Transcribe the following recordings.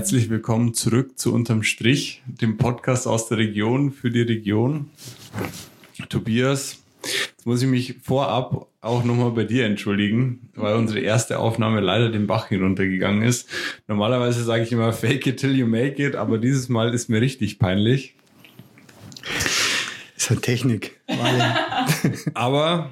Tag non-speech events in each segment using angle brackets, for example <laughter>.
Herzlich willkommen zurück zu Unterm Strich, dem Podcast aus der Region für die Region. Tobias, jetzt muss ich mich vorab auch nochmal bei dir entschuldigen, weil unsere erste Aufnahme leider den Bach hinuntergegangen ist. Normalerweise sage ich immer fake it till you make it, aber dieses Mal ist mir richtig peinlich. Ist halt Technik. <laughs> aber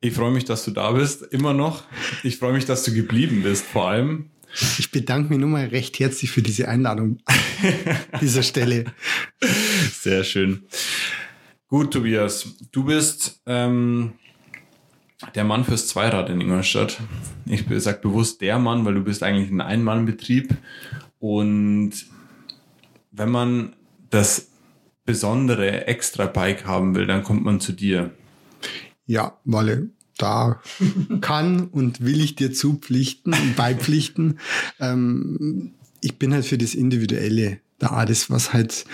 ich freue mich, dass du da bist, immer noch. Ich freue mich, dass du geblieben bist, vor allem. Ich bedanke mich nochmal recht herzlich für diese Einladung an dieser Stelle. Sehr schön. Gut, Tobias, du bist ähm, der Mann fürs Zweirad in Ingolstadt. Ich sage bewusst der Mann, weil du bist eigentlich ein Ein-Mann-Betrieb. Und wenn man das besondere Extra-Bike haben will, dann kommt man zu dir. Ja, weil da kann und will ich dir zupflichten und beipflichten. <laughs> Ähm, ich bin halt für das Individuelle da, das was halt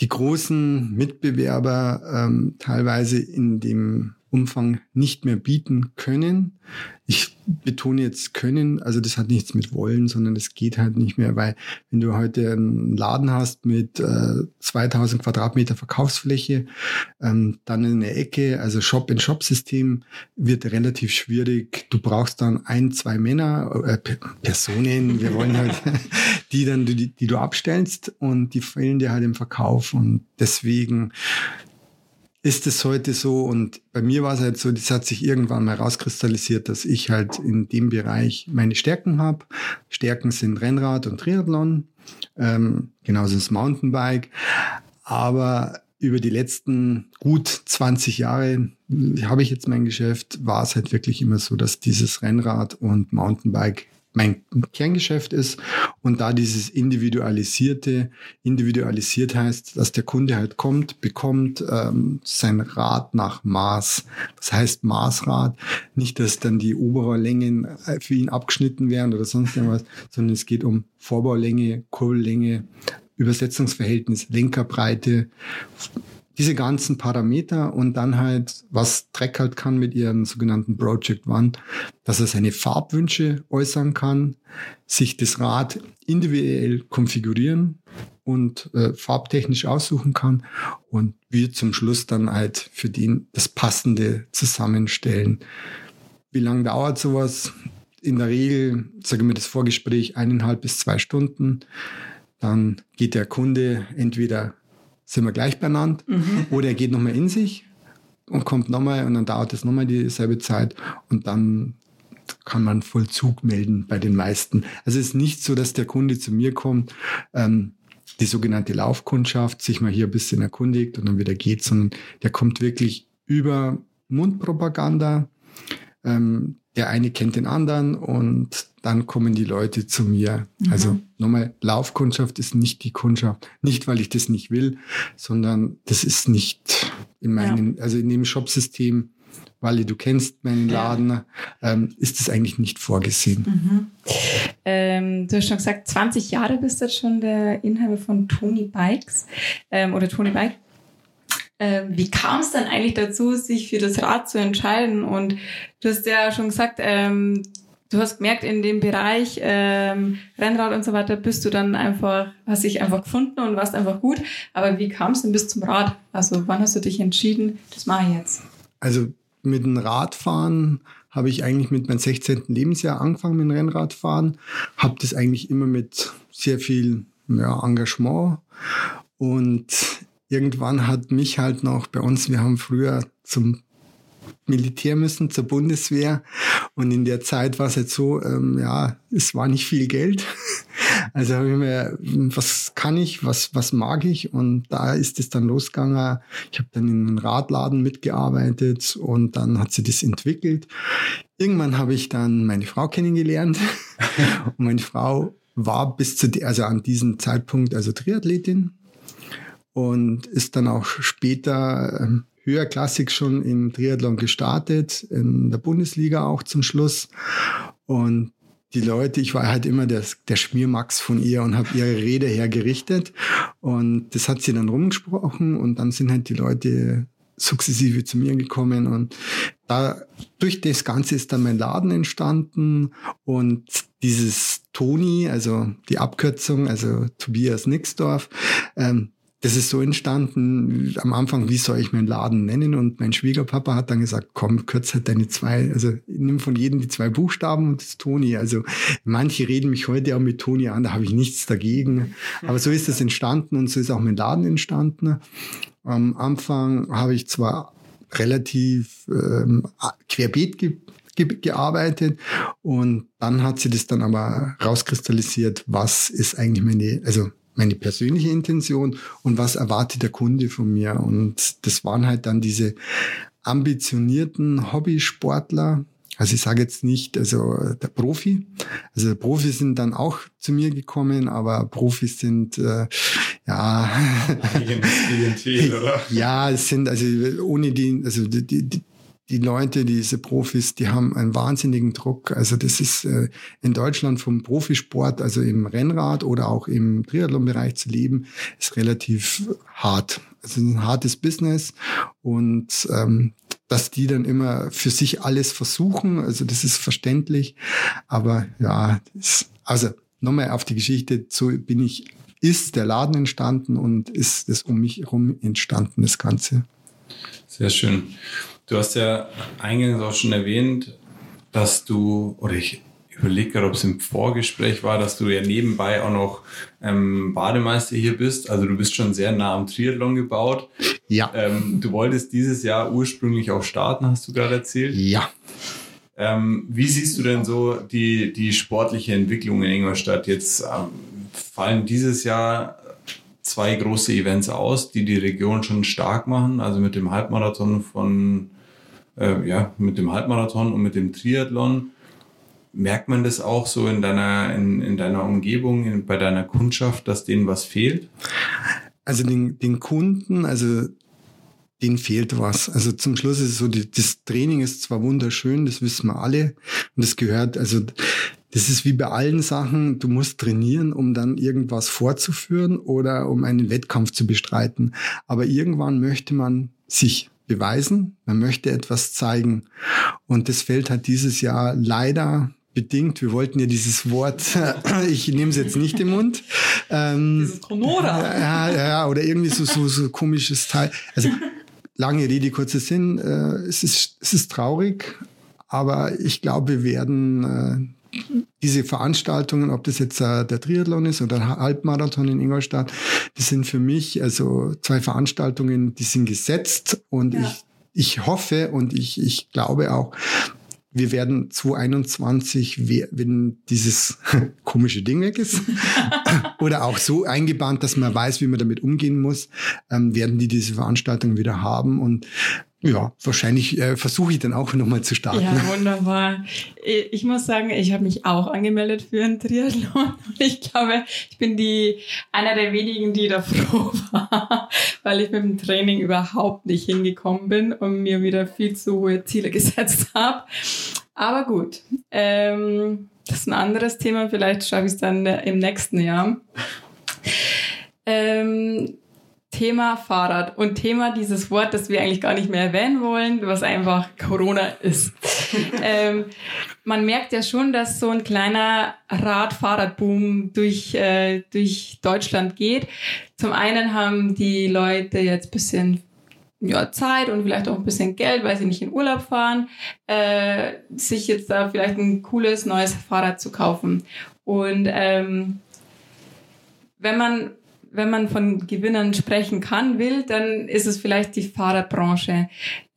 die großen Mitbewerber ähm, teilweise in dem Umfang nicht mehr bieten können. Ich betone jetzt können, also das hat nichts mit wollen, sondern es geht halt nicht mehr, weil wenn du heute einen Laden hast mit äh, 2000 Quadratmeter Verkaufsfläche, ähm, dann in der Ecke, also Shop-in-Shop-System wird relativ schwierig. Du brauchst dann ein, zwei Männer, äh, Personen, wir wollen <laughs> halt, die dann, die, die du abstellst und die fehlen dir halt im Verkauf und deswegen ist es heute so und bei mir war es halt so, das hat sich irgendwann mal rauskristallisiert, dass ich halt in dem Bereich meine Stärken habe. Stärken sind Rennrad und Triathlon, ähm, genauso das Mountainbike. Aber über die letzten gut 20 Jahre habe ich jetzt mein Geschäft, war es halt wirklich immer so, dass dieses Rennrad und Mountainbike mein Kerngeschäft ist und da dieses individualisierte, individualisiert heißt, dass der Kunde halt kommt, bekommt ähm, sein Rad nach Maß. Das heißt Maßrad, nicht, dass dann die Oberrohrlängen äh, für ihn abgeschnitten werden oder sonst irgendwas, sondern es geht um Vorbaulänge, Kurbellänge, Übersetzungsverhältnis, Lenkerbreite, diese ganzen Parameter und dann halt, was Trek halt kann mit ihrem sogenannten Project One, dass er seine Farbwünsche äußern kann, sich das Rad individuell konfigurieren und äh, farbtechnisch aussuchen kann und wir zum Schluss dann halt für den das Passende zusammenstellen. Wie lange dauert sowas? In der Regel, sage ich mir das Vorgespräch, eineinhalb bis zwei Stunden. Dann geht der Kunde entweder sind wir gleich benannt. Mhm. Oder er geht nochmal in sich und kommt nochmal und dann dauert es nochmal dieselbe Zeit und dann kann man Vollzug melden bei den meisten. Also es ist nicht so, dass der Kunde zu mir kommt, ähm, die sogenannte Laufkundschaft, sich mal hier ein bisschen erkundigt und dann wieder geht, sondern der kommt wirklich über Mundpropaganda. Ähm, der eine kennt den anderen und dann kommen die Leute zu mir. Mhm. Also nochmal, Laufkundschaft ist nicht die Kundschaft. Nicht, weil ich das nicht will, sondern das ist nicht in meinem, ja. also in dem Shopsystem, weil du kennst meinen Laden, ähm, ist das eigentlich nicht vorgesehen. Mhm. Ähm, du hast schon gesagt, 20 Jahre bist du jetzt schon der Inhaber von Tony Bikes ähm, oder Tony Bike. Ähm, wie kam es dann eigentlich dazu, sich für das Rad zu entscheiden? Und du hast ja schon gesagt, ähm, du hast gemerkt, in dem Bereich ähm, Rennrad und so weiter bist du dann einfach, hast dich einfach gefunden und warst einfach gut. Aber wie kam es denn bis zum Rad? Also wann hast du dich entschieden, das mache ich jetzt? Also mit dem Radfahren habe ich eigentlich mit meinem 16. Lebensjahr angefangen mit dem Rennradfahren, habe das eigentlich immer mit sehr viel ja, Engagement und irgendwann hat mich halt noch bei uns, wir haben früher zum Militär müssen, zur Bundeswehr. Und in der Zeit war es halt so, ähm, ja, es war nicht viel Geld. <laughs> Also habe ich mir, was kann ich, was, was mag ich? Und da ist es dann losgegangen. Ich habe dann in einem Radladen mitgearbeitet und dann hat sie das entwickelt. Irgendwann habe ich dann meine Frau kennengelernt. <laughs> und meine Frau war bis zu, also an diesem Zeitpunkt also Triathletin und ist dann auch später ähm, höherklassig schon im Triathlon gestartet, in der Bundesliga auch zum Schluss. Und die Leute, ich war halt immer der, der Schmiermax von ihr und habe ihre Rede hergerichtet. Und das hat sie dann rumgesprochen und dann sind halt die Leute sukzessive zu mir gekommen und da durch das Ganze ist dann mein Laden entstanden und dieses Toni, also die Abkürzung, also Tobias Nixdorf. Ähm, das ist so entstanden, am Anfang, wie soll ich meinen Laden nennen? Und mein Schwiegerpapa hat dann gesagt, komm, kürz halt deine zwei, also nimm von jedem die zwei Buchstaben und das ist Toni. Also manche reden mich heute auch mit Toni an, da habe ich nichts dagegen. Aber so ist das entstanden und so ist auch mein Laden entstanden. Am Anfang habe ich zwar relativ ähm, querbeet ge ge gearbeitet und dann hat sie das dann aber rauskristallisiert, was ist eigentlich meine, also meine persönliche Intention und was erwartet der Kunde von mir. Und das waren halt dann diese ambitionierten Hobbysportler. Also ich sage jetzt nicht, also der Profi. Also Profis sind dann auch zu mir gekommen, aber Profis sind äh, ja <laughs> ja, es sind also ohne die, also die, die, die Leute, diese Profis, die haben einen wahnsinnigen Druck. Also das ist äh, in Deutschland vom Profisport, also im Rennrad oder auch im Triathlon-Bereich zu leben, ist relativ hart. Also ein hartes Business und ähm, dass die dann immer für sich alles versuchen, also das ist verständlich. Aber ja, das, also nochmal auf die Geschichte, so bin ich, ist der Laden entstanden und ist das um mich herum entstanden, das Ganze. Sehr schön. Du hast ja eingangs auch schon erwähnt, dass du, oder ich überlege gerade, ob es im Vorgespräch war, dass du ja nebenbei auch noch ähm, Bademeister hier bist. Also du bist schon sehr nah am Triathlon gebaut. Ja. Ähm, du wolltest dieses Jahr ursprünglich auch starten, hast du gerade erzählt. Ja. Ähm, wie siehst du denn so die, die sportliche Entwicklung in Ingolstadt? Jetzt ähm, fallen dieses Jahr zwei große Events aus, die die Region schon stark machen. Also mit dem Halbmarathon von äh, ja, mit dem Halbmarathon und mit dem Triathlon. Merkt man das auch so in deiner, in, in deiner Umgebung, in, bei deiner Kundschaft, dass denen was fehlt? Also den, den Kunden, also denen fehlt was. Also zum Schluss ist es so, die, das Training ist zwar wunderschön, das wissen wir alle. Und das gehört, also das ist wie bei allen Sachen, du musst trainieren, um dann irgendwas vorzuführen oder um einen Wettkampf zu bestreiten. Aber irgendwann möchte man sich beweisen, man möchte etwas zeigen. Und das fällt halt dieses Jahr leider bedingt. Wir wollten ja dieses Wort, <laughs> ich nehme es jetzt nicht im Mund. Ähm, dieses Komoda. Ja, ja, oder irgendwie so, so, so komisches Teil. Also lange Rede, kurzer Sinn. Äh, es, ist, es ist traurig, aber ich glaube, wir werden äh, diese Veranstaltungen, ob das jetzt äh, der Triathlon ist oder der Halbmarathon in Ingolstadt, das sind für mich also zwei Veranstaltungen, die sind gesetzt und ja. ich, ich hoffe und ich, ich glaube auch, wir werden 2021, wenn dieses <laughs> komische Ding weg ist, <laughs> oder auch so eingebahnt, dass man weiß, wie man damit umgehen muss, ähm, werden die diese Veranstaltungen wieder haben. Und ja, wahrscheinlich äh, versuche ich dann auch nochmal zu starten. Ja, wunderbar. Ich muss sagen, ich habe mich auch angemeldet für einen Triathlon. <laughs> Ich glaube, ich bin die einer der wenigen, die da froh <laughs> war, weil ich mit dem Training überhaupt nicht hingekommen bin und mir wieder viel zu hohe Ziele <laughs> gesetzt habe. Aber gut, ähm, das ist ein anderes Thema. Vielleicht schaffe ich es dann im nächsten Jahr. Ähm, Thema Fahrrad und Thema dieses Wort, das wir eigentlich gar nicht mehr erwähnen wollen, was einfach Corona ist. <laughs> ähm, man merkt ja schon, dass so ein kleiner Rad-Fahrrad-Boom durch, äh, durch Deutschland geht. Zum einen haben die Leute jetzt bisschen ja, Zeit und vielleicht auch ein bisschen Geld, weil sie nicht in Urlaub fahren, äh, sich jetzt da vielleicht ein cooles neues Fahrrad zu kaufen. Und ähm, wenn man wenn man von Gewinnern sprechen kann, will, dann ist es vielleicht die Fahrradbranche.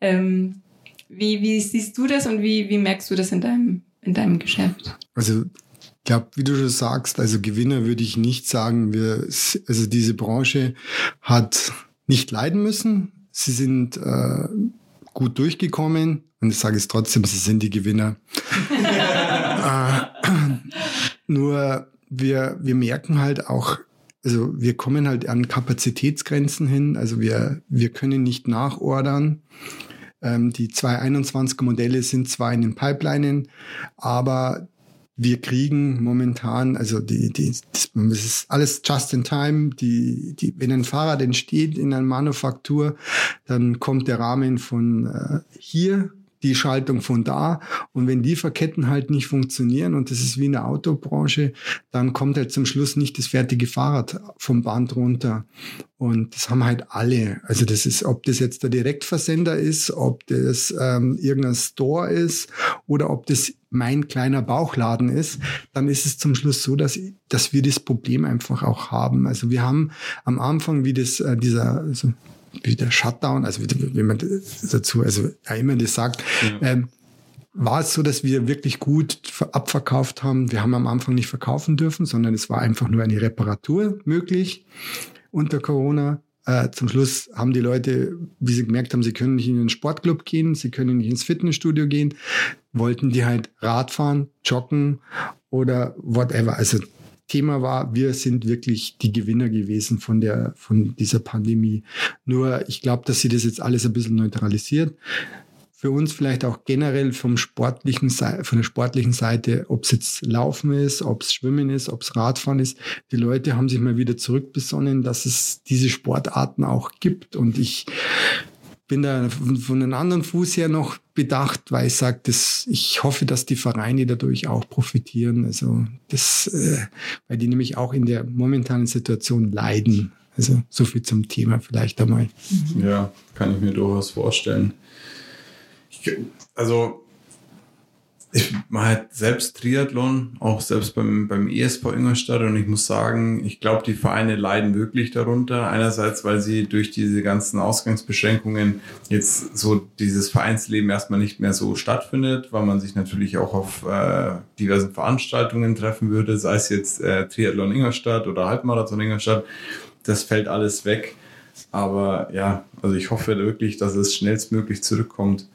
Ähm, wie, wie siehst du das und wie, wie merkst du das in deinem, in deinem Geschäft? Also ich glaube, wie du schon sagst, also Gewinner würde ich nicht sagen. Wir, also diese Branche hat nicht leiden müssen. Sie sind äh, gut durchgekommen und ich sage es trotzdem, sie sind die Gewinner. <laughs> äh, <clears throat> nur wir, wir merken halt auch also wir kommen halt an Kapazitätsgrenzen hin. Also wir, wir können nicht nachordern. Ähm, die 221er Modelle sind zwar in den Pipelinen, aber wir kriegen momentan, also die, die, das ist alles just in time. Die, die, wenn ein Fahrrad entsteht in einer Manufaktur, dann kommt der Rahmen von äh, hier die Schaltung von da. Und wenn die Verketten halt nicht funktionieren, und das ist wie in der Autobranche, dann kommt halt zum Schluss nicht das fertige Fahrrad vom Band runter. Und das haben halt alle. Also das ist, ob das jetzt der Direktversender ist, ob das ähm, irgendein Store ist oder ob das mein kleiner Bauchladen ist, dann ist es zum Schluss so, dass, dass wir das Problem einfach auch haben. Also wir haben am Anfang, wie das, äh, dieser, also wie der Shutdown, also wie, wie man dazu, also immer das sagt, ja. ähm, war es so, dass wir wirklich gut abverkauft haben. Wir haben am Anfang nicht verkaufen dürfen, sondern es war einfach nur eine Reparatur möglich unter Corona. Äh, zum Schluss haben die Leute, wie sie gemerkt haben, sie können nicht in den Sportclub gehen, sie können nicht ins Fitnessstudio gehen, wollten die halt Radfahren, joggen oder whatever. Also Thema war, wir sind wirklich die Gewinner gewesen von der, von dieser Pandemie. Nur ich glaube, dass sie das jetzt alles ein bisschen neutralisiert für uns vielleicht auch generell vom sportlichen, von der sportlichen Seite, ob es jetzt Laufen ist, ob es Schwimmen ist, ob es Radfahren ist. Die Leute haben sich mal wieder zurückbesonnen, dass es diese Sportarten auch gibt. Und ich bin da von einem anderen Fuß her noch bedacht, weil ich sage, ich hoffe, dass die Vereine dadurch auch profitieren. Also das, äh, weil die nämlich auch in der momentanen Situation leiden. Also so viel zum Thema vielleicht einmal. Ja, kann ich mir durchaus vorstellen also ich mache halt selbst Triathlon, auch selbst beim, beim ESV Ingolstadt und ich muss sagen, ich glaube, die Vereine leiden wirklich darunter. Einerseits, weil sie durch diese ganzen Ausgangsbeschränkungen jetzt so dieses Vereinsleben erstmal nicht mehr so stattfindet, weil man sich natürlich auch auf äh, diversen Veranstaltungen treffen würde, sei es jetzt äh, Triathlon Ingolstadt oder Halbmarathon Ingolstadt. Das fällt alles weg. Aber ja, also ich hoffe wirklich, dass es schnellstmöglich zurückkommt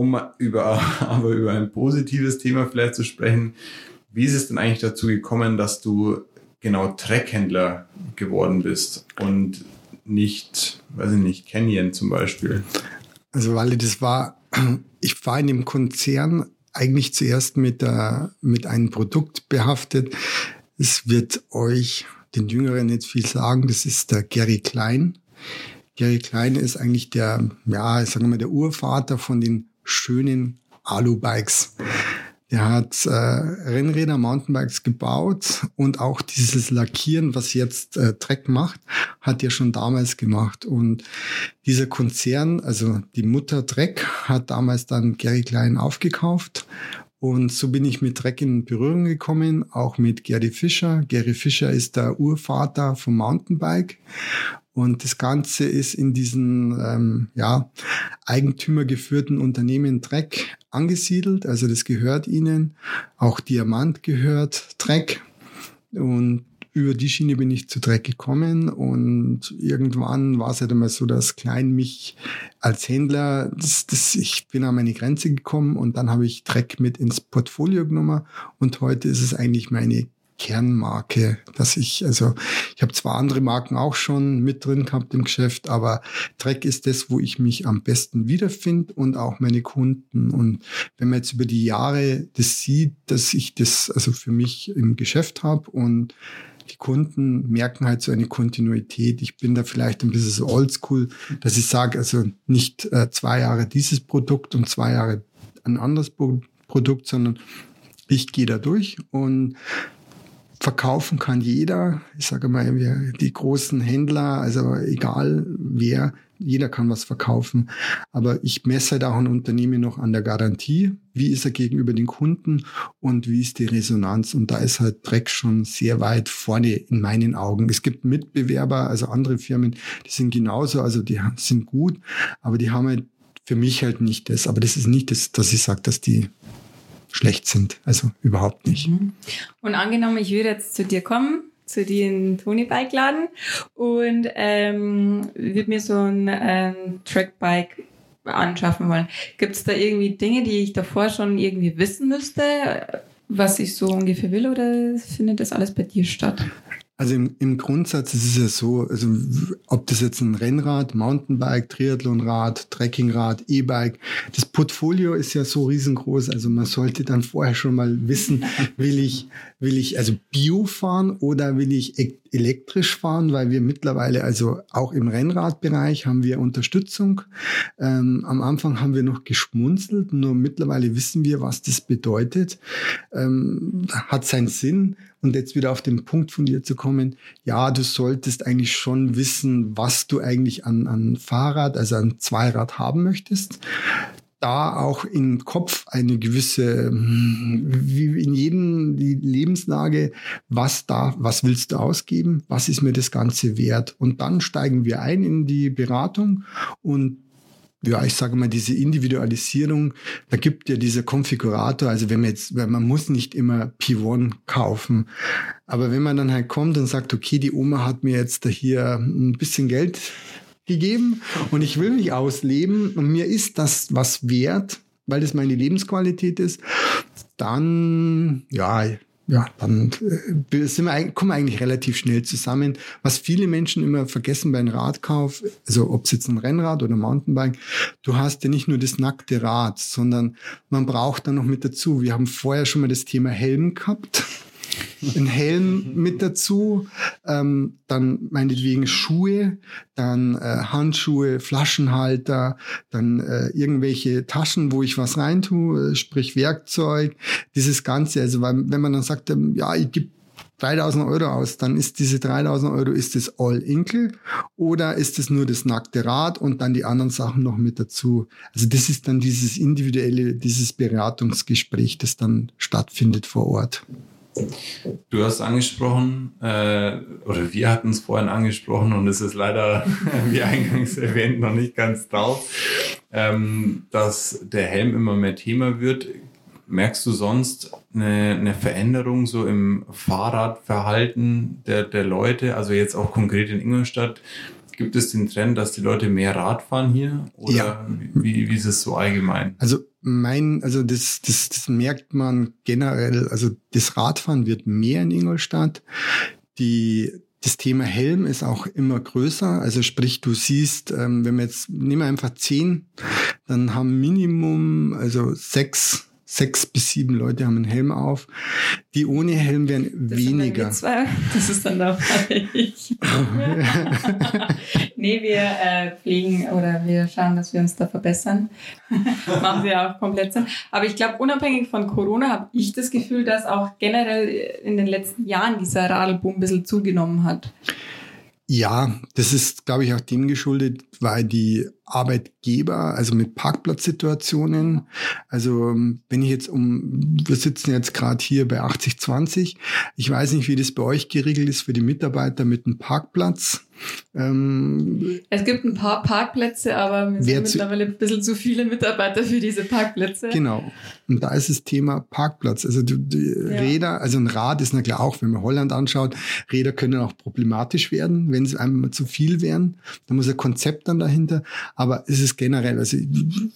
um über, <laughs> aber über ein positives Thema vielleicht zu sprechen. Wie ist es denn eigentlich dazu gekommen, dass du genau Treckhändler geworden bist und nicht, weiß ich nicht, Canyon zum Beispiel? Also, weil das war, <clears throat> ich war in dem Konzern eigentlich zuerst mit, der, mit einem Produkt behaftet. Es wird euch, den Jüngeren, nicht viel sagen. Das ist der Gary Klein. Gary Klein ist eigentlich der, ja, sagen wir mal, der Urvater von den schönen Alu-Bikes. Der hat äh, Rennräder, Mountainbikes gebaut und auch dieses Lackieren, was jetzt äh, Trek macht, hat er schon damals gemacht. Und dieser Konzern, also die Mutter Trek, hat damals dann Gary Klein aufgekauft. Und so bin ich mit Trek in Berührung gekommen, auch mit Gary Fischer. Gary Fischer ist der Urvater vom Mountainbike. Und das Ganze ist in diesen ähm, ja, eigentümergeführten Unternehmen Trek angesiedelt. Also das gehört ihnen. Auch Diamant gehört Trek. Und über die Schiene bin ich zu Trek gekommen und irgendwann war es halt einmal so, dass Klein mich als Händler, das, das, ich bin an meine Grenze gekommen und dann habe ich Trek mit ins Portfolio genommen und heute ist es eigentlich meine Kernmarke, dass ich, also ich habe zwar andere Marken auch schon mit drin gehabt im Geschäft, aber Trek ist das, wo ich mich am besten wiederfinde und auch meine Kunden. Und wenn man jetzt über die Jahre das sieht, dass ich das also für mich im Geschäft habe und die Kunden merken halt so eine Kontinuität. Ich bin da vielleicht ein bisschen so oldschool, dass ich sage, also nicht äh, zwei Jahre dieses Produkt und zwei Jahre ein anderes Produkt, sondern ich gehe da durch und verkaufen kann jeder. Ich sage mal, die großen Händler, also egal wer, jeder kann was verkaufen. Aber ich messe halt auch ein Unternehmen noch an der Garantie. Wie ist er gegenüber den Kunden und wie ist die Resonanz? Und da ist halt Dreck schon sehr weit vorne in meinen Augen. Es gibt Mitbewerber, also andere Firmen, die sind genauso, also die sind gut, aber die haben halt für mich halt nicht das. Aber das ist nicht das, dass ich sage, dass die schlecht sind. Also überhaupt nicht. Mhm. Und angenommen, ich würde jetzt zu dir kommen, zu dir in Tony Bike Laden und ähm, würde mir so ein ähm, Trackbike anschaffen wollen. Gibt es da irgendwie Dinge, die ich davor schon irgendwie wissen müsste, was ich so ungefähr will, oder findet das alles bei dir statt? Also im, im Grundsatz ist es ja so, also ob das jetzt ein Rennrad, Mountainbike, Triathlonrad, Trekkingrad, E-Bike, das Portfolio ist ja so riesengroß, also man sollte dann vorher schon mal wissen, <laughs> will ich, will ich also Bio fahren oder will ich elektrisch fahren, weil wir mittlerweile, also auch im Rennradbereich haben wir Unterstützung. Ähm, am Anfang haben wir noch geschmunzelt, nur mittlerweile wissen wir, was das bedeutet. Ähm, hat seinen Sinn. Und jetzt wieder auf den Punkt von dir zu kommen, ja, du solltest eigentlich schon wissen, was du eigentlich an, an Fahrrad, also an Zweirad haben möchtest da auch im Kopf eine gewisse, hm, wie in jedem Lebenslage, was da, was willst du ausgeben, was ist mir das Ganze wert? Und dann steigen wir ein in die Beratung und ja, ich sage mal, diese Individualisierung, da gibt ja dieser Konfigurator, also wenn man jetzt, weil man muss nicht immer P1 kaufen, aber wenn man dann halt kommt und sagt, okay, die Oma hat mir jetzt da hier ein bisschen Geld gegeben und ich will mich ausleben und mir ist das was wert, weil das meine Lebensqualität ist, dann, ja, ja, dann äh, sind wir, kommen wir eigentlich relativ schnell zusammen. Was viele Menschen immer vergessen beim Radkauf, also ob es jetzt ein Rennrad oder ein Mountainbike, du hast ja nicht nur das nackte Rad, sondern man braucht dann noch mit dazu. Wir haben vorher schon mal das Thema Helm gehabt ein Helm mit dazu, ähm, dann meinetwegen Schuhe, dann äh, Handschuhe, Flaschenhalter, dann äh, irgendwelche Taschen, wo ich was reintue, äh, sprich Werkzeug, dieses Ganze. Also weil, wenn man dann sagt, ähm, ja, ich gebe 3000 Euro aus, dann ist diese 3000 Euro, ist das All-Inkle oder ist es nur das nackte Rad und dann die anderen Sachen noch mit dazu? Also das ist dann dieses individuelle, dieses Beratungsgespräch, das dann stattfindet vor Ort. Du hast angesprochen, äh, oder wir hatten es vorhin angesprochen und es ist leider, <laughs> wie eingangs erwähnt, noch nicht ganz drauf, ähm, dass der Helm immer mehr Thema wird. Merkst du sonst eine, eine Veränderung so im Fahrradverhalten der, der Leute, also jetzt auch konkret in Ingolstadt? Gibt es den Trend, dass die Leute mehr Rad fahren hier? Oder ja. wie, wie ist es so allgemein? Also mein, also das, das, das merkt man generell, also das Radfahren wird mehr in Ingolstadt. Die, das Thema Helm ist auch immer größer. Also sprich, du siehst, ähm, wenn wir jetzt, nehmen wir einfach zehn, dann haben Minimum, also sechs sechs bis sieben Leute haben einen Helm auf. Die ohne Helm werden das weniger. das ist dann dabei. <laughs> nee, wir äh, pflegen oder wir schauen, dass wir uns da verbessern. <laughs> Machen wir auch komplett Sinn. Aber ich glaube, unabhängig von Corona habe ich das Gefühl, dass auch generell in den letzten Jahren dieser Radelboom ein bisschen zugenommen hat. Ja, das ist, glaube ich, auch dem geschuldet, weil die Arbeitgeber, also mit Parkplatzsituationen, also wenn ich jetzt um, wir sitzen jetzt gerade hier bei 8020, ich weiß nicht, wie das bei euch geregelt ist für die Mitarbeiter mit einem Parkplatz. Ähm, es gibt ein paar Parkplätze, aber wir sind mittlerweile ein bisschen zu viele Mitarbeiter für diese Parkplätze. Genau. Und da ist das Thema Parkplatz. Also die, die ja. Räder, also ein Rad ist na klar auch, wenn man Holland anschaut, Räder können auch problematisch werden, wenn sie einmal zu viel wären. Da muss ein Konzept dann dahinter. Aber es ist generell, also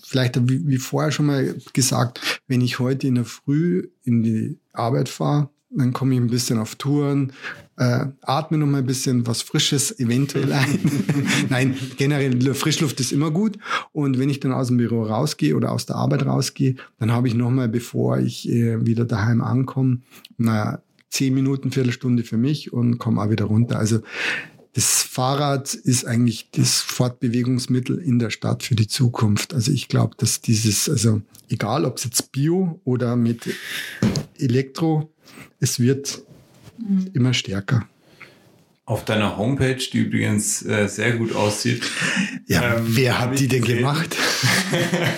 vielleicht wie, vorher schon mal gesagt, wenn ich heute in der Früh in die Arbeit fahre, dann komme ich ein bisschen auf Touren, äh, atme noch mal ein bisschen was Frisches eventuell ein. <laughs> Nein, generell Frischluft ist immer gut. Und wenn ich dann aus dem Büro rausgehe oder aus der Arbeit rausgehe, dann habe ich noch mal, bevor ich äh, wieder daheim ankomme, na, zehn Minuten, Viertelstunde für mich und komme auch wieder runter. Also das Fahrrad ist eigentlich das Fortbewegungsmittel in der Stadt für die Zukunft. Also ich glaube, dass dieses, also egal ob es jetzt Bio oder mit Elektro, es wird mhm. immer stärker. Auf deiner Homepage, die übrigens äh, sehr gut aussieht. <laughs> Ja, ähm, wer hat die denn gesehen, gemacht?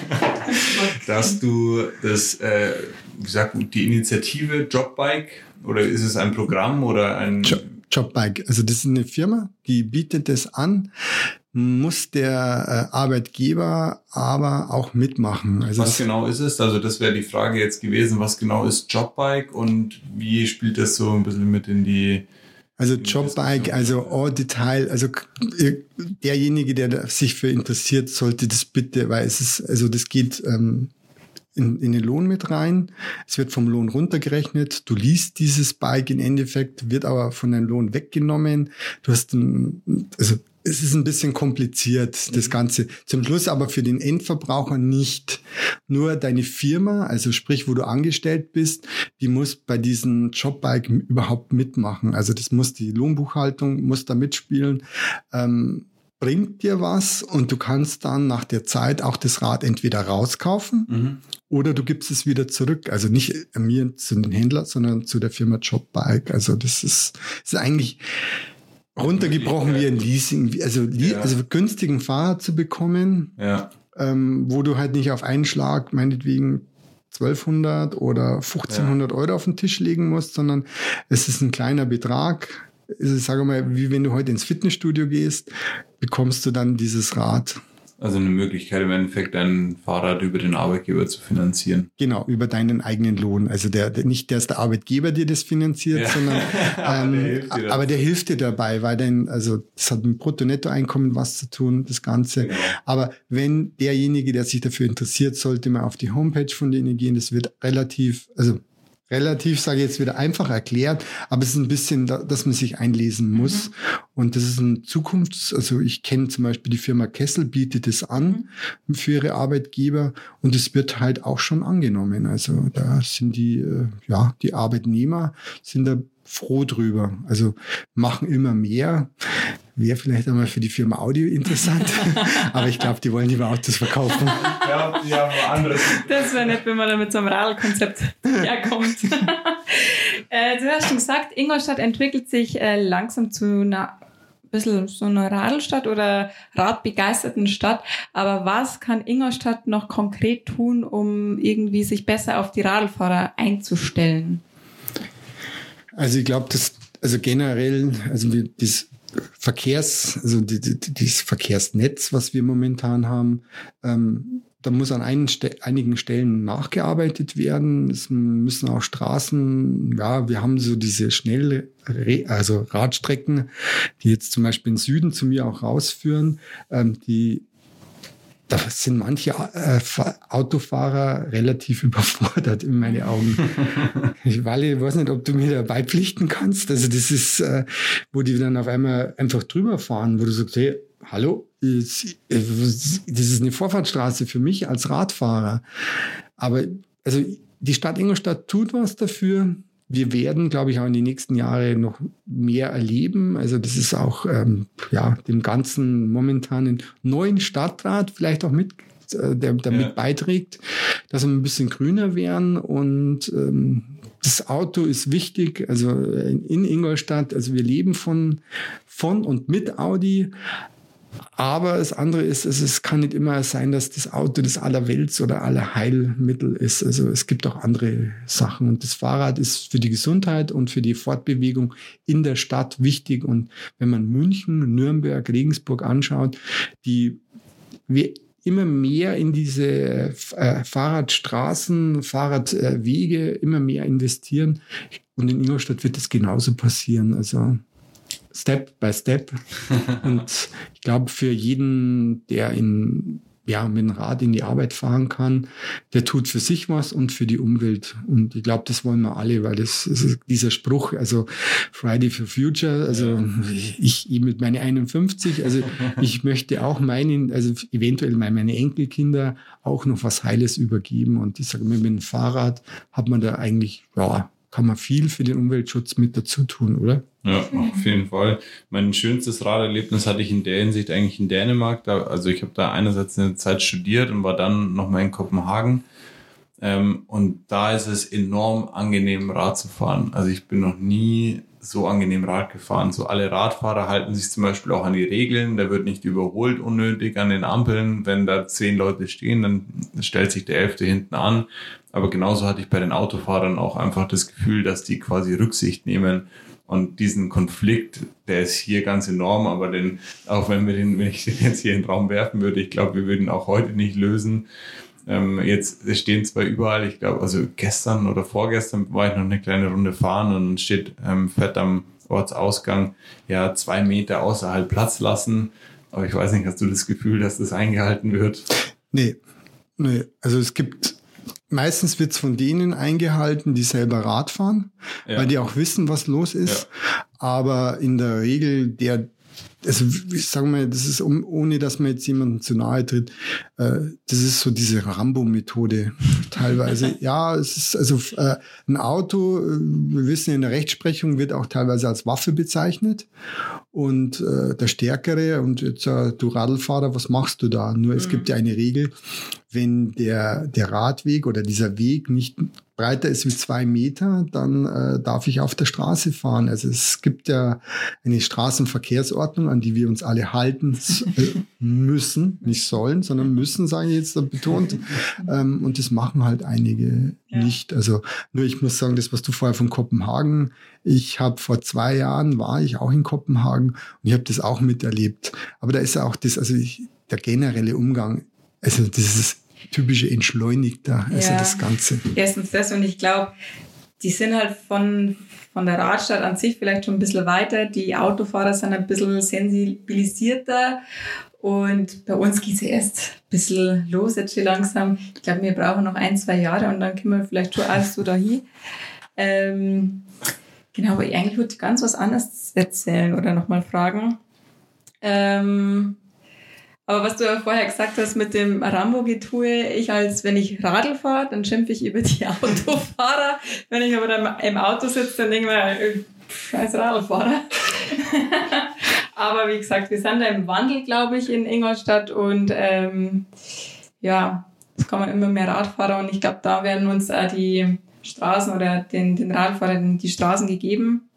<laughs> dass du das, äh, wie sagt man, die Initiative Jobbike oder ist es ein Programm oder ein Job Jobbike. Also das ist eine Firma, die bietet das an, muss der äh, Arbeitgeber aber auch mitmachen. Also was genau ist es? Also das wäre die Frage jetzt gewesen, was genau ist Jobbike und wie spielt das so ein bisschen mit in die also Jobbike, also all Detail, also derjenige, der sich für interessiert, sollte das bitte, weil es ist, also das geht ähm, in, in den Lohn mit rein. Es wird vom Lohn runtergerechnet. Du liest dieses Bike im Endeffekt, wird aber von deinem Lohn weggenommen. Du hast also es ist ein bisschen kompliziert, das Ganze. Zum Schluss aber für den Endverbraucher nicht. Nur deine Firma, also sprich, wo du angestellt bist, die muss bei diesem Jobbike überhaupt mitmachen. Also das muss die Lohnbuchhaltung, muss da mitspielen. Ähm, bringt dir was und du kannst dann nach der Zeit auch das Rad entweder rauskaufen mhm. Oder du gibst es wieder zurück. Also nicht mir zu den Händler, sondern zu der Firma Jobbike. Also das ist, das ist eigentlich runtergebrochen wie ein Leasing, also, ja. also günstigen Fahrrad zu bekommen, ja. ähm, wo du halt nicht auf einen Schlag meinetwegen 1200 oder 1500 ja. Euro auf den Tisch legen musst, sondern es ist ein kleiner Betrag. Es ist, sage mal, wie wenn du heute ins Fitnessstudio gehst, bekommst du dann dieses Rad. Also eine Möglichkeit im Endeffekt, dein Fahrrad über den Arbeitgeber zu finanzieren. Genau, über deinen eigenen Lohn. Also der, der nicht, dass der Arbeitgeber dir das finanziert, ja. sondern <laughs> aber, ähm, der aber der hilft dir dabei, weil dein, also das hat mit Brutto-Netto-Einkommen was zu tun, das Ganze. Genau. Aber wenn derjenige, der sich dafür interessiert, sollte mal auf die Homepage von denen gehen, das wird relativ, also relativ, sage ich jetzt wieder, einfach erklärt, aber es ist ein bisschen, dass man sich einlesen muss. Mhm. Und das ist ein Zukunfts-, also ich kenne zum Beispiel die Firma Kessel bietet es an mhm. für ihre Arbeitgeber und es wird halt auch schon angenommen. Also da sind die, äh, ja, die Arbeitnehmer sind da froh drüber. Also machen immer mehr. Wäre vielleicht einmal für die Firma Audio interessant. <laughs> Aber ich glaube, die wollen lieber Autos verkaufen. Ja, die haben anderes. Das wäre nett, wenn man da mit so einem Radlkonzept herkommt. <laughs> äh, du hast schon gesagt, Ingolstadt entwickelt sich äh, langsam zu einer bisschen so einer Radlstadt oder radbegeisterten Stadt. Aber was kann Ingolstadt noch konkret tun, um irgendwie sich besser auf die Radlfahrer einzustellen? Also ich glaube, das, also generell, also wir, das Verkehrs, also die, die, dieses Verkehrsnetz, was wir momentan haben, ähm, da muss an einen, einigen Stellen nachgearbeitet werden. Es müssen auch Straßen, ja, wir haben so diese schnelle, also Radstrecken, die jetzt zum Beispiel in Süden zu mir auch rausführen, ähm, die da sind manche äh, Autofahrer relativ <laughs> überfordert in meine Augen. <laughs> ich, weil ich weiß nicht, ob du mir dabei pflichten kannst. Also das ist, äh, wo die dann auf einmal einfach drüber fahren, wo du sagst, hey, hallo, das ist eine Vorfahrtsstraße für mich als Radfahrer. Aber also die Stadt Ingolstadt tut was dafür wir werden, glaube ich, auch in den nächsten Jahren noch mehr erleben. Also das ist auch ähm, ja dem ganzen momentanen neuen Stadtrat vielleicht auch mit äh, der damit ja. beiträgt, dass wir ein bisschen grüner werden und ähm, das Auto ist wichtig, also in Ingolstadt, also wir leben von, von und mit Audi, aber das andere ist, also es kann nicht immer sein, dass das Auto das Allerwelts oder Allerheilmittel ist. Also es gibt auch andere Sachen. Und das Fahrrad ist für die Gesundheit und für die Fortbewegung in der Stadt wichtig. Und wenn man München, Nürnberg, Regensburg anschaut, die wir immer mehr in diese äh, Fahrradstraßen, Fahrradwege immer mehr investieren. Und in Ingolstadt wird das genauso passieren. Also Step by Step. <laughs> und ich glaube, für jeden, der in, ja, mit dem Rad in die Arbeit fahren kann, der tut für sich was und für die Umwelt. Und ich glaube, das wollen wir alle, weil das, ist dieser Spruch, also Friday for Future, also ich, ich mit meinen 51, also <laughs> ich möchte auch meinen, also eventuell meine Enkelkinder auch noch was Heiles übergeben. Und ich sage mir, mit dem Fahrrad hat man da eigentlich, ja, kann man viel für den Umweltschutz mit dazu tun, oder? Ja, auf jeden Fall. Mein schönstes Raderlebnis hatte ich in der Hinsicht eigentlich in Dänemark. Also ich habe da einerseits eine Zeit studiert und war dann nochmal in Kopenhagen. Ähm, und da ist es enorm angenehm, Rad zu fahren. Also ich bin noch nie so angenehm Rad gefahren. So alle Radfahrer halten sich zum Beispiel auch an die Regeln. Da wird nicht überholt unnötig an den Ampeln. Wenn da zehn Leute stehen, dann stellt sich der elfte hinten an. Aber genauso hatte ich bei den Autofahrern auch einfach das Gefühl, dass die quasi Rücksicht nehmen und diesen Konflikt, der ist hier ganz enorm, aber den, auch wenn wir den, wenn ich den jetzt hier in den Raum werfen würde, ich glaube, wir würden auch heute nicht lösen. Ähm, jetzt stehen zwar überall, ich glaube, also gestern oder vorgestern war ich noch eine kleine Runde fahren und steht ähm, fett am Ortsausgang, ja, zwei Meter außerhalb Platz lassen. Aber ich weiß nicht, hast du das Gefühl, dass das eingehalten wird? Nee, nee. Also es gibt Meistens wird es von denen eingehalten, die selber Rad fahren, ja. weil die auch wissen, was los ist. Ja. Aber in der Regel der also ich sage mal, das ist, um, ohne dass man jetzt jemandem zu nahe tritt, äh, das ist so diese Rambo-Methode <laughs> teilweise. <laughs> ja, es ist also äh, ein Auto, äh, wir wissen in der Rechtsprechung wird auch teilweise als Waffe bezeichnet und äh, der Stärkere und jetzt äh, du Radlfahrer, was machst du da? Nur es mhm. gibt ja eine Regel, wenn der, der Radweg oder dieser Weg nicht breiter ist wie zwei Meter, dann äh, darf ich auf der Straße fahren. Also es gibt ja eine Straßenverkehrsordnung, an die wir uns alle halten <laughs> äh, müssen, nicht sollen, sondern müssen, sage ich jetzt betont. Ähm, und das machen halt einige ja. nicht. Also nur ich muss sagen, das, was du vorher von Kopenhagen, ich habe vor zwei Jahren war ich auch in Kopenhagen und ich habe das auch miterlebt. Aber da ist ja auch das, also ich, der generelle Umgang, also dieses typische Entschleunigter, also ja. das Ganze. Erstens das und ich glaube, die sind halt von, von der Radstadt an sich vielleicht schon ein bisschen weiter. Die Autofahrer sind ein bisschen sensibilisierter und bei uns geht es erst ein bisschen los jetzt schon langsam. Ich glaube, wir brauchen noch ein, zwei Jahre und dann können wir vielleicht schon alles so dahin. Ähm, genau, aber eigentlich würde ich ganz was anderes erzählen oder nochmal fragen. Ähm, aber was du ja vorher gesagt hast mit dem Rambo-Getue, ich als wenn ich Radl fahre, dann schimpfe ich über die <laughs> Autofahrer. wenn ich aber dann im Auto sitze, dann denke ich mir, äh, scheiß Radlfahrer. <laughs> aber wie gesagt, wir sind da im Wandel, glaube ich, in Ingolstadt und ähm, ja, es kommen immer mehr Radfahrer und ich glaube, da werden uns auch die Straßen oder den, den Radfahrern die Straßen gegeben.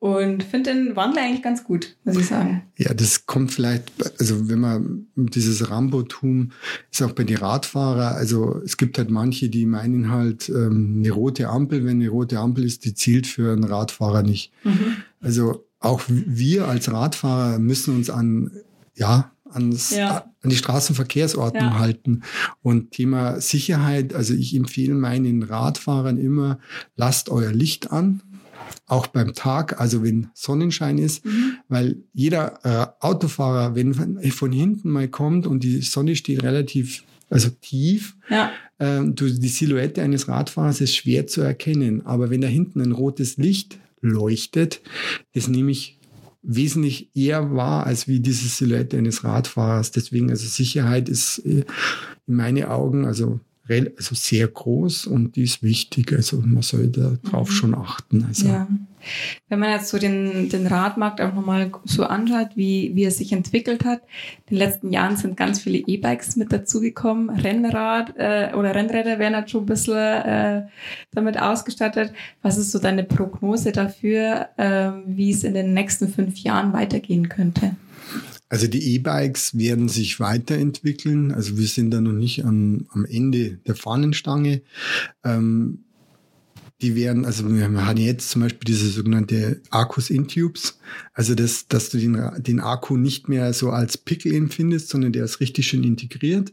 Und finde den Wandel eigentlich ganz gut, muss ich sagen. Ja, das kommt vielleicht, also wenn man dieses Rambotum ist auch bei den Radfahrer, also es gibt halt manche, die meinen halt, ähm, eine rote Ampel, wenn eine rote Ampel ist, die zielt für einen Radfahrer nicht. Mhm. Also auch wir als Radfahrer müssen uns an, ja, ans, ja. an die Straßenverkehrsordnung ja. halten. Und Thema Sicherheit, also ich empfehle meinen Radfahrern immer, lasst euer Licht an auch beim Tag, also wenn Sonnenschein ist, mhm. weil jeder äh, Autofahrer, wenn von, von, hinten mal kommt und die Sonne steht relativ also tief, ja. äh, du, die Silhouette eines Radfahrers ist schwer zu erkennen. Aber wenn da hinten ein rotes Licht leuchtet, das nehme ich wesentlich eher wahr als wie diese Silhouette eines Radfahrers. Deswegen also Sicherheit ist äh, in meinen Augen also also sehr groß und die ist wichtig. Also man soll da drauf mhm. schon achten. Also. Ja. Wenn man jetzt so den, den Radmarkt auch nochmal so anschaut, wie, wie er sich entwickelt hat, in den letzten Jahren sind ganz viele E-Bikes mit dazugekommen. Rennrad äh, oder Rennräder werden halt schon ein bisschen äh, damit ausgestattet. Was ist so deine Prognose dafür, äh, wie es in den nächsten fünf Jahren weitergehen könnte? Also die E-Bikes werden sich weiterentwickeln. Also wir sind da noch nicht am, am Ende der Fahnenstange. Ähm, die werden, also wir haben jetzt zum Beispiel diese sogenannte Akkus in Tubes. Also das, dass du den, den Akku nicht mehr so als Pickel empfindest, sondern der ist richtig schön integriert.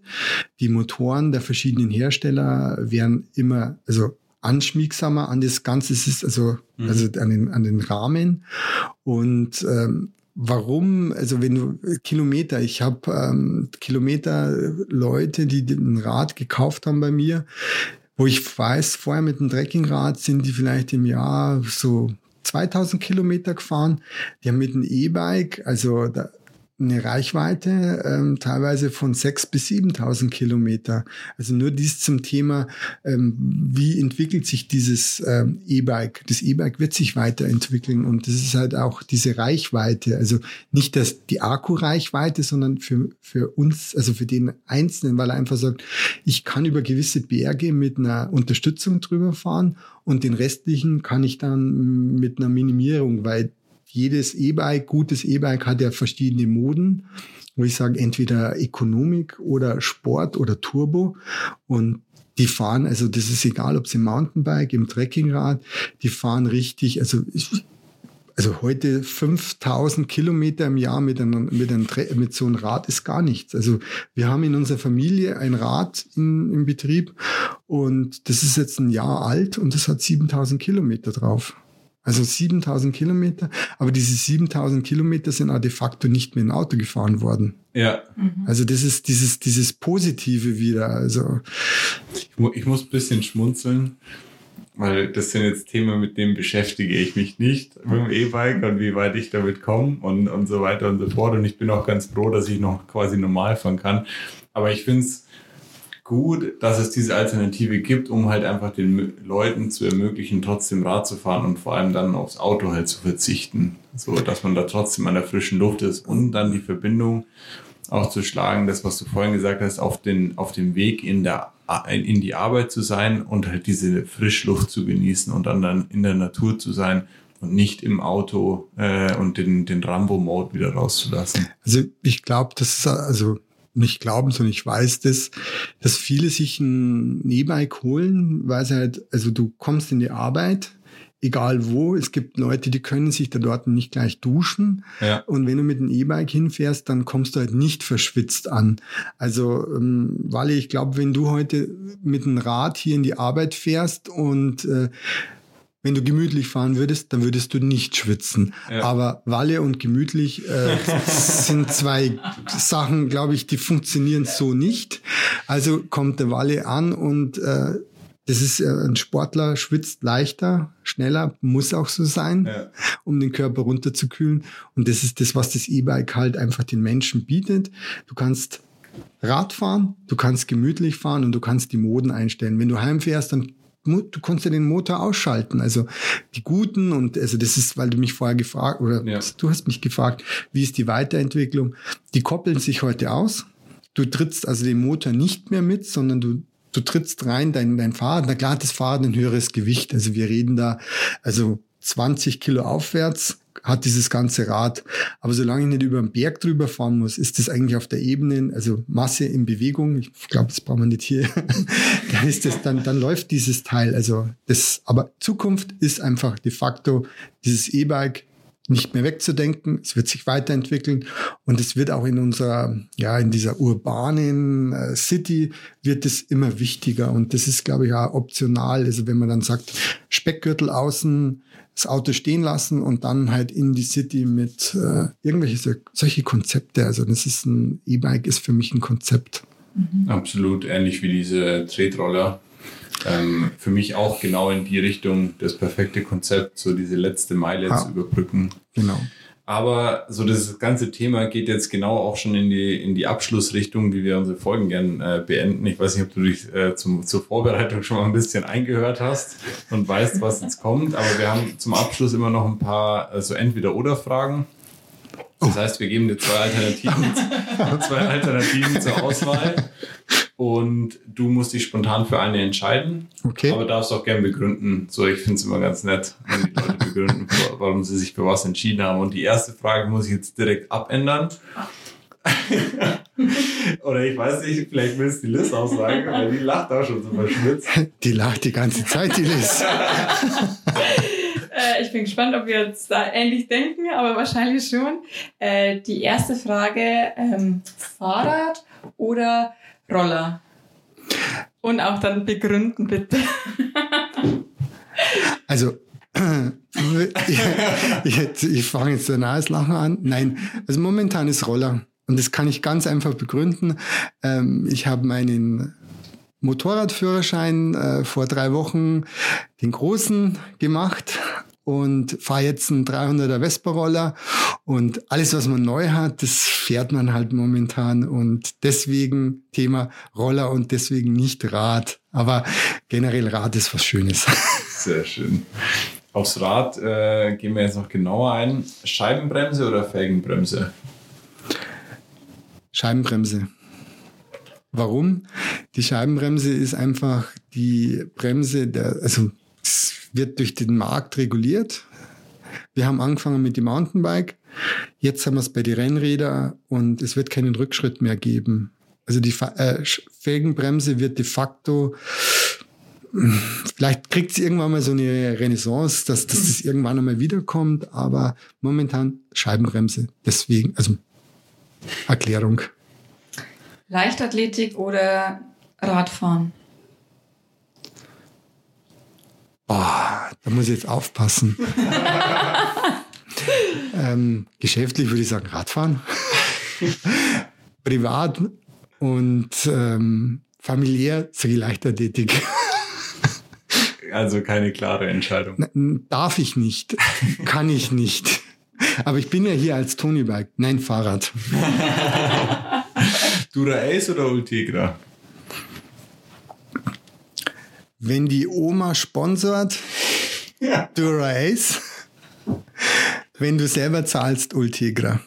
Die Motoren der verschiedenen Hersteller werden immer, also anschmiegsamer an das Ganze, es ist also, mhm. also an den, an den Rahmen. Und ähm, warum, also wenn du Kilometer, ich habe ähm, Kilometer Leute, die ein Rad gekauft haben bei mir, wo ich weiß, vorher mit dem Trekkingrad sind die vielleicht im Jahr so 2000 Kilometer gefahren. Die haben mit dem E-Bike, also da, eine Reichweite ähm, teilweise von 6.000 bis 7.000 Kilometer. Also nur dies zum Thema, ähm, wie entwickelt sich dieses ähm, E-Bike. Das E-Bike wird sich weiterentwickeln und das ist halt auch diese Reichweite. Also nicht das, die Akkureichweite, sondern für, für uns, also für den Einzelnen, weil er einfach sagt, ich kann über gewisse Berge mit einer Unterstützung drüber fahren und den restlichen kann ich dann mit einer Minimierung, weil jedes E-Bike, gutes E-Bike hat ja verschiedene Moden, wo ich sage, entweder Ökonomik oder Sport oder Turbo. Und die fahren, also das ist egal, ob sie Mountainbike, im Trekkingrad, die fahren richtig, also also heute 5000 Kilometer im Jahr mit, einem, mit, einem, mit so einem Rad ist gar nichts. Also wir haben in unserer Familie ein Rad in, im Betrieb und das ist jetzt ein Jahr alt und das hat 7000 Kilometer drauf. Also 7000 Kilometer. Aber diese 7000 Kilometer sind auch de facto nicht mehr in Auto gefahren worden. Ja. Mhm. Also das ist dieses, dieses Positive wieder. Also ich, ich muss ein bisschen schmunzeln. weil das sind jetzt Themen, mit denen beschäftige ich mich nicht mit dem E-Bike und wie weit ich damit komme und, und so weiter und so fort. Und ich bin auch ganz froh, dass ich noch quasi normal fahren kann. Aber ich finde es gut, dass es diese Alternative gibt, um halt einfach den Leuten zu ermöglichen, trotzdem Rad zu fahren und vor allem dann aufs Auto halt zu verzichten. So, dass man da trotzdem an der frischen Luft ist und dann die Verbindung auch zu schlagen, das, was du vorhin gesagt hast, auf den, auf dem Weg in der, in die Arbeit zu sein und halt diese Frischluft zu genießen und dann, dann in der Natur zu sein und nicht im Auto äh, und den, den Rambo-Mode wieder rauszulassen. Also ich glaube, das ist also nicht glauben, sondern ich weiß das, dass viele sich ein E-Bike holen, weil sie halt, also du kommst in die Arbeit, egal wo. Es gibt Leute, die können sich da dort nicht gleich duschen. Ja. Und wenn du mit einem E-Bike hinfährst, dann kommst du halt nicht verschwitzt an. Also, ähm, Wally, ich glaube, wenn du heute mit einem Rad hier in die Arbeit fährst und äh, wenn du gemütlich fahren würdest, dann würdest du nicht schwitzen. Ja. Aber Walle und gemütlich äh, <laughs> sind zwei Sachen, glaube ich, die funktionieren so nicht. Also kommt der Walle an und äh, das ist äh, ein Sportler schwitzt leichter, schneller, muss auch so sein, ja. um den Körper runterzukühlen. Und das ist das, was das E-Bike halt einfach den Menschen bietet. Du kannst Rad fahren, du kannst gemütlich fahren und du kannst die Moden einstellen. Wenn du heimfährst, dann du kannst ja den Motor ausschalten. Also die guten und also das ist, weil du mich vorher gefragt oder ja. du hast mich gefragt, wie ist die Weiterentwicklung? Die koppeln sich heute aus. Du trittst also den Motor nicht mehr mit, sondern du du trittst rein, dein, dein Fahrrad, na klar hat das Fahrrad ein höheres Gewicht. Also wir reden da, also 20 Kilo aufwärts hat dieses ganze Rad. Aber solange ich nicht über den Berg drüber fahren muss, ist das eigentlich auf der Ebene, also Masse in Bewegung. Ich glaube, das braucht man nicht hier. <laughs> dann ist das, dann, dann läuft dieses Teil. Also das, aber Zukunft ist einfach de facto dieses E-Bike nicht mehr wegzudenken. Es wird sich weiterentwickeln und es wird auch in unserer, ja, in dieser urbanen äh, City wird es immer wichtiger und das ist, glaube ich, ja optional. Also wenn man dann sagt, Speckgürtel außen, das Auto stehen lassen und dann halt in die City mit äh, irgendwelche solche Konzepte. Also das ist ein E-Bike ist für mich ein Konzept. Mhm. Absolut ähnlich wie diese Tretroller ähm, für mich auch genau in die Richtung das perfekte Konzept, so diese letzte Meile ah, zu überbrücken. Genau. Aber so das ganze Thema geht jetzt genau auch schon in die, in die Abschlussrichtung, wie wir unsere Folgen gern äh, beenden. Ich weiß nicht, ob du dich äh, zum, zur Vorbereitung schon mal ein bisschen eingehört hast und weißt, was jetzt kommt. Aber wir haben zum Abschluss immer noch ein paar äh, so Entweder-Oder-Fragen. Das oh. heißt, wir geben dir zwei Alternativen, <laughs> zwei Alternativen zur Auswahl und du musst dich spontan für eine entscheiden. Okay. Aber darfst auch gerne begründen. So, ich finde es immer ganz nett, wenn die Leute begründen, warum sie sich für was entschieden haben. Und die erste Frage muss ich jetzt direkt abändern. <laughs> Oder ich weiß nicht, vielleicht willst du die Liz auch sagen, weil die lacht auch schon so verschmitzt. Die lacht die ganze Zeit, die Liz. <laughs> Äh, ich bin gespannt, ob wir jetzt da ähnlich denken, aber wahrscheinlich schon. Äh, die erste Frage, ähm, Fahrrad oder Roller. Und auch dann begründen, bitte. Also, jetzt, ich fange jetzt ein neues Lachen an. Nein, also momentan ist Roller. Und das kann ich ganz einfach begründen. Ähm, ich habe meinen Motorradführerschein äh, vor drei Wochen, den großen, gemacht und fahre jetzt einen 300er Vespa-Roller und alles, was man neu hat, das fährt man halt momentan und deswegen Thema Roller und deswegen nicht Rad. Aber generell Rad ist was Schönes. Sehr schön. Aufs Rad äh, gehen wir jetzt noch genauer ein. Scheibenbremse oder Felgenbremse? Scheibenbremse. Warum? Die Scheibenbremse ist einfach die Bremse der, also wird durch den Markt reguliert. Wir haben angefangen mit dem Mountainbike. Jetzt haben wir es bei den Rennrädern und es wird keinen Rückschritt mehr geben. Also die äh, Felgenbremse wird de facto, vielleicht kriegt sie irgendwann mal so eine Renaissance, dass, dass das irgendwann einmal wiederkommt, aber momentan Scheibenbremse. Deswegen, also Erklärung. Leichtathletik oder Radfahren? Boah, da muss ich jetzt aufpassen. <laughs> ähm, geschäftlich würde ich sagen Radfahren. <laughs> Privat und ähm, familiär sage ich Leichtathletik. Also keine klare Entscheidung. Darf ich nicht. <laughs> Kann ich nicht. Aber ich bin ja hier als Tony Bike. Nein, Fahrrad. <laughs> Dura Ace oder Ultegra? Wenn die Oma sponsort, Ja. Dura Ace. Wenn du selber zahlst, Ultegra.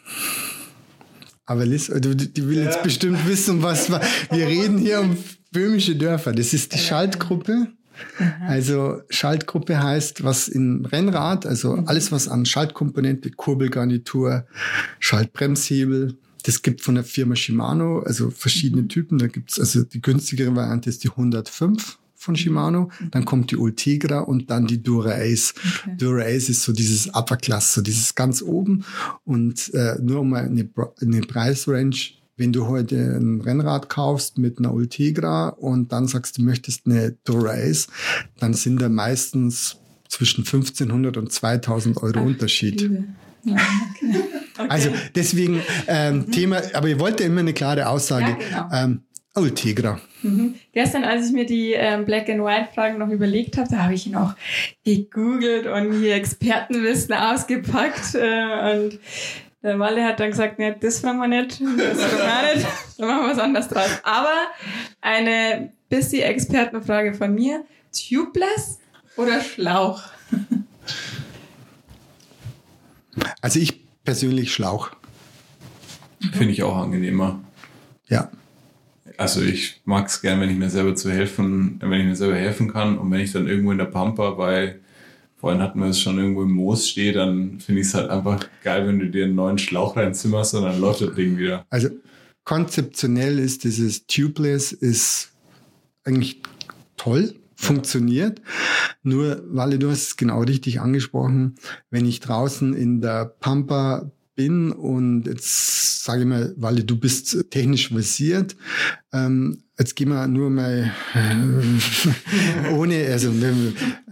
Aber Liz, du, die will jetzt Ja. bestimmt wissen, was wir, wir reden hier um böhmische Dörfer. Das ist die Schaltgruppe. Also Schaltgruppe heißt, was im Rennrad, also alles, was an Schaltkomponente, Kurbelgarnitur, Schaltbremshebel, das gibt von der Firma Shimano, also verschiedene Typen. Da gibt's also die günstigere Variante ist die 105 von Shimano, dann kommt die Ultegra und dann die Dura Ace. Okay. Dura Ace ist so dieses Upper Class, so dieses ganz oben. Und äh, nur um mal eine, eine Preisrange, wenn du heute ein Rennrad kaufst mit einer Ultegra und dann sagst, du möchtest eine Dura Ace, dann sind da meistens zwischen 1500 und 2000 Euro Unterschied. Liebe. Ja, okay. <laughs> okay. Also deswegen ähm, Thema, aber ihr wollt ja immer eine klare Aussage. Ja, genau. ähm, Ultegra. Mhm. Gestern, als ich mir die ähm, Black and White Fragen noch überlegt habe, da habe ich noch gegoogelt und hier Expertenwissen <laughs> ausgepackt äh, und der Walle hat dann gesagt, nee, das fragen wir nicht, das fragen wir nicht, dann machen wir was anderes draus. Aber eine bisschen Expertenfrage von mir, Tubeless oder Schlauch? Also ich persönlich Schlauch. Finde ich auch angenehmer. Ja. Also ich mag es gern, wenn ich mir selber zu helfen, wenn ich mir selber helfen kann und wenn ich dann irgendwo in der Pampa bei, vorhin hatten wir es schon irgendwo im Moos stehe, dann finde ich es halt einfach geil, wenn du dir einen neuen Schlauch reinzimmerst und dann läuft das Ding wieder. Also konzeptionell ist dieses Tubeless ist eigentlich toll, funktioniert. Nur, Walle, du hast es genau richtig angesprochen, wenn ich draußen in der Pampa bin und jetzt sage ich mal, Walle, du bist technisch versiert, ähm, jetzt gehen wir nur mal äh, <laughs> ohne, also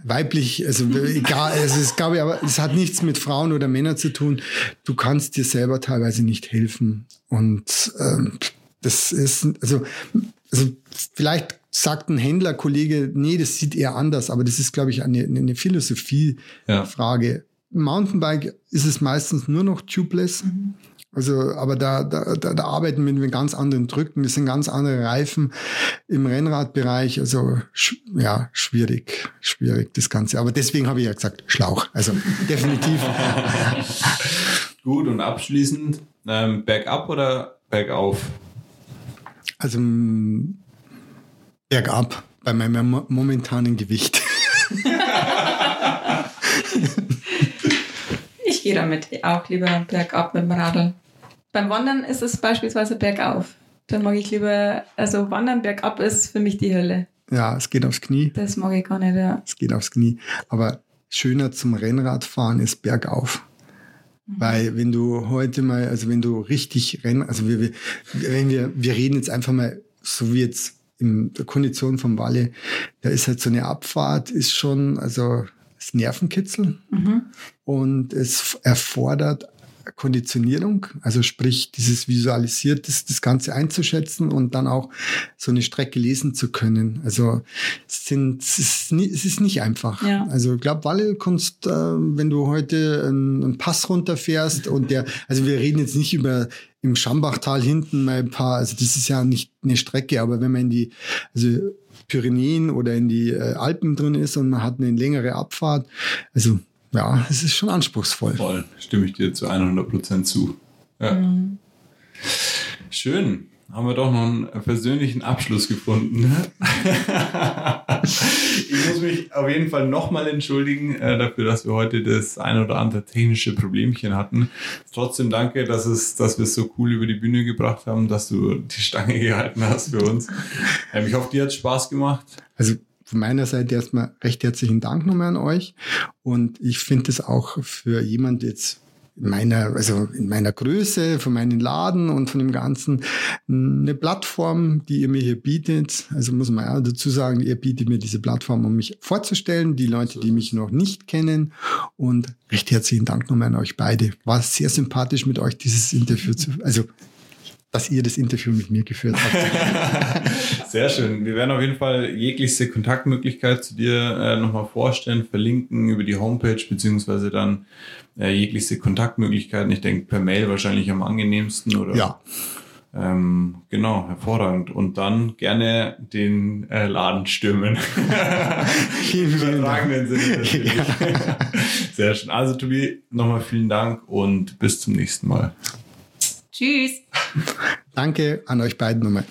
weiblich, also egal, also es glaube ich, aber es hat nichts mit Frauen oder Männern zu tun. Du kannst dir selber teilweise nicht helfen und ähm, das ist, also, also vielleicht sagt ein Händlerkollege, nee, das sieht eher anders, aber das ist, glaube ich, eine, eine Philosophiefrage. Ja. Mountainbike ist es meistens nur noch tubeless. Also, aber da, da, da, arbeiten wir mit ganz anderen Drücken. Das sind ganz andere Reifen im Rennradbereich. Also, sch ja, schwierig, schwierig, das Ganze. Aber deswegen habe ich ja gesagt, Schlauch. Also, <laughs> definitiv. Gut und abschließend, ähm, bergab oder bergauf? Also, bergab bei meinem mo- momentanen Gewicht. Ich gehe damit auch lieber bergab mit dem Radl. Beim Wandern ist es beispielsweise bergauf. Dann mag ich lieber, also Wandern bergab ist für mich die Hölle. Ja, es geht aufs Knie. Das mag ich gar nicht, ja. Es geht aufs Knie. Aber schöner zum Rennradfahren ist bergauf. Weil wenn du heute mal, also wenn du richtig rennen, also wir, wir, wenn wir, wir reden jetzt einfach mal, so wie jetzt in der Kondition vom Walle, da ist halt so eine Abfahrt, ist schon, also es Nervenkitzel Mhm. und es erfordert Konditionierung, also sprich dieses visualisiert, das, das Ganze einzuschätzen und dann auch so eine Strecke lesen zu können. Also es, sind, es, ist, nie, es ist nicht einfach. Ja. Also ich glaube, Walle kannst, äh, wenn du heute einen, einen Pass runterfährst und der, also wir reden jetzt nicht über im Schambachtal hinten mal ein paar, also das ist ja nicht eine Strecke, aber wenn man in die, also Pyrenäen oder in die äh, Alpen drin ist und man hat eine längere Abfahrt, also ja, es ist schon anspruchsvoll. Voll, stimme ich dir zu 100% zu. Ja. Mhm. Schön. Haben wir doch noch einen persönlichen Abschluss gefunden. ne? <laughs> ich muss mich auf jeden Fall nochmal entschuldigen äh, dafür, dass wir heute das ein oder andere technische Problemchen hatten. Trotzdem danke, dass, es, dass wir es so cool über die Bühne gebracht haben, dass du die Stange gehalten hast für uns. Ähm, ich hoffe, dir hat Spaß gemacht. Also von meiner Seite erstmal recht herzlichen Dank nochmal an euch. Und ich finde es auch für jemand jetzt meiner, also in meiner Größe, von meinem Laden und von dem Ganzen eine Plattform, die ihr mir hier bietet. Also muss man ja dazu sagen, ihr bietet mir diese Plattform, um mich vorzustellen, die Leute, die mich noch nicht kennen. Und recht herzlichen Dank nochmal an euch beide. War sehr sympathisch mit euch dieses Interview zu, also dass ihr das Interview mit mir geführt habt. <laughs> Sehr schön. Wir werden auf jeden Fall jegliche Kontaktmöglichkeit zu dir äh, nochmal vorstellen, verlinken über die Homepage, beziehungsweise dann äh, jegliche Kontaktmöglichkeiten. Ich denke per Mail wahrscheinlich am angenehmsten oder. Ja. Ähm, genau, hervorragend. Und dann gerne den äh, Laden stürmen. <laughs> Vielen, vielen Dank. Sinne natürlich. <laughs> Sehr schön. Also Tobi, nochmal vielen Dank und bis zum nächsten Mal. Tschüss. Danke an euch beiden nochmal.